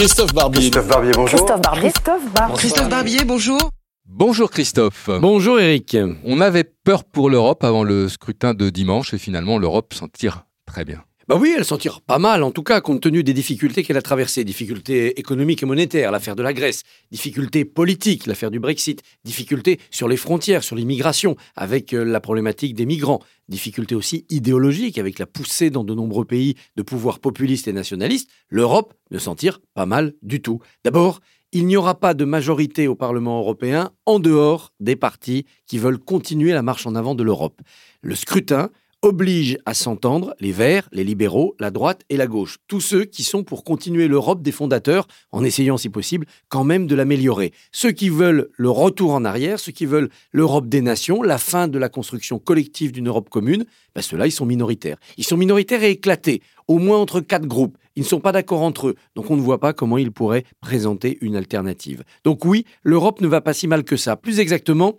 Christophe Barbier. Christophe Barbier, bonjour. Christophe Barbier. Christophe. Christophe Barbier, bonjour. Bonjour Christophe. Bonjour Eric. On avait peur pour l'Europe avant le scrutin de dimanche et finalement l'Europe s'en tire très bien. Bah oui, elle s'en tire pas mal, en tout cas, compte tenu des difficultés qu'elle a traversées. Difficultés économiques et monétaires, l'affaire de la Grèce. Difficultés politiques, l'affaire du Brexit. Difficultés sur les frontières, sur l'immigration, avec euh, la problématique des migrants. Difficultés aussi idéologiques, avec la poussée dans de nombreux pays de pouvoirs populistes et nationalistes. L'Europe ne s'en tire pas mal du tout. D'abord, il n'y aura pas de majorité au Parlement européen en dehors des partis qui veulent continuer la marche en avant de l'Europe. Le scrutin oblige à s'entendre les Verts, les libéraux, la droite et la gauche. Tous ceux qui sont pour continuer l'Europe des fondateurs, en essayant si possible quand même de l'améliorer. Ceux qui veulent le retour en arrière, ceux qui veulent l'Europe des nations, la fin de la construction collective d'une Europe commune, ben ceux-là, ils sont minoritaires. Ils sont minoritaires et éclatés, au moins entre quatre groupes. Ils ne sont pas d'accord entre eux, donc on ne voit pas comment ils pourraient présenter une alternative. Donc oui, l'Europe ne va pas si mal que ça. Plus exactement,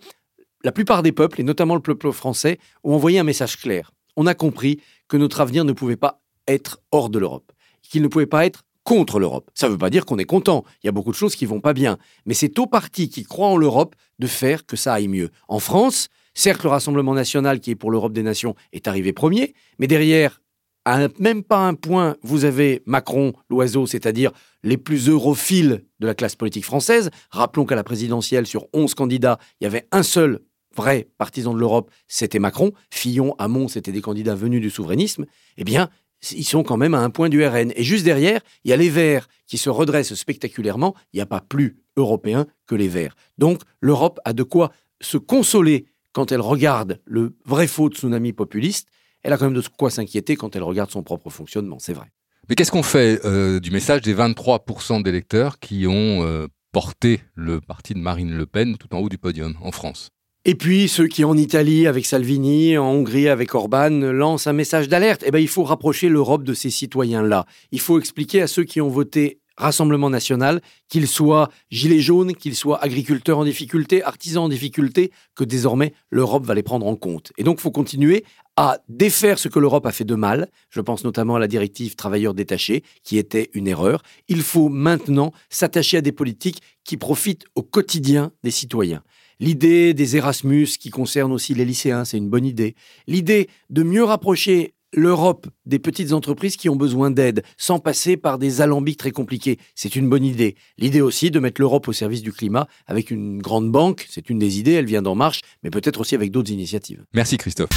la plupart des peuples, et notamment le peuple français, ont envoyé un message clair. On a compris que notre avenir ne pouvait pas être hors de l'Europe, qu'il ne pouvait pas être contre l'Europe. Ça ne veut pas dire qu'on est content, il y a beaucoup de choses qui vont pas bien, mais c'est aux partis qui croient en l'Europe de faire que ça aille mieux. En France, certes le Rassemblement national qui est pour l'Europe des nations est arrivé premier, mais derrière, à même pas un point, vous avez Macron, l'oiseau, c'est-à-dire les plus europhiles de la classe politique française. Rappelons qu'à la présidentielle, sur 11 candidats, il y avait un seul vrai partisan de l'Europe, c'était Macron, Fillon, Hamon, c'était des candidats venus du souverainisme, eh bien, ils sont quand même à un point du RN. Et juste derrière, il y a les Verts qui se redressent spectaculairement. Il n'y a pas plus européen que les Verts. Donc, l'Europe a de quoi se consoler quand elle regarde le vrai faux tsunami populiste. Elle a quand même de quoi s'inquiéter quand elle regarde son propre fonctionnement, c'est vrai. Mais qu'est-ce qu'on fait euh, du message des 23% d'électeurs qui ont euh, porté le parti de Marine Le Pen tout en haut du podium en France? Et puis ceux qui en Italie avec Salvini, en Hongrie avec Orban lancent un message d'alerte. Eh ben il faut rapprocher l'Europe de ces citoyens-là. Il faut expliquer à ceux qui ont voté Rassemblement national, qu'ils soient gilets jaunes, qu'ils soient agriculteurs en difficulté, artisans en difficulté, que désormais l'Europe va les prendre en compte. Et donc il faut continuer à défaire ce que l'Europe a fait de mal. Je pense notamment à la directive travailleurs détachés, qui était une erreur. Il faut maintenant s'attacher à des politiques qui profitent au quotidien des citoyens. L'idée des Erasmus qui concerne aussi les lycéens, c'est une bonne idée. L'idée de mieux rapprocher l'Europe des petites entreprises qui ont besoin d'aide, sans passer par des alambics très compliqués. C'est une bonne idée. L'idée aussi de mettre l'Europe au service du climat avec une grande banque, c'est une des idées, elle vient d'En Marche, mais peut-être aussi avec d'autres initiatives. Merci Christophe.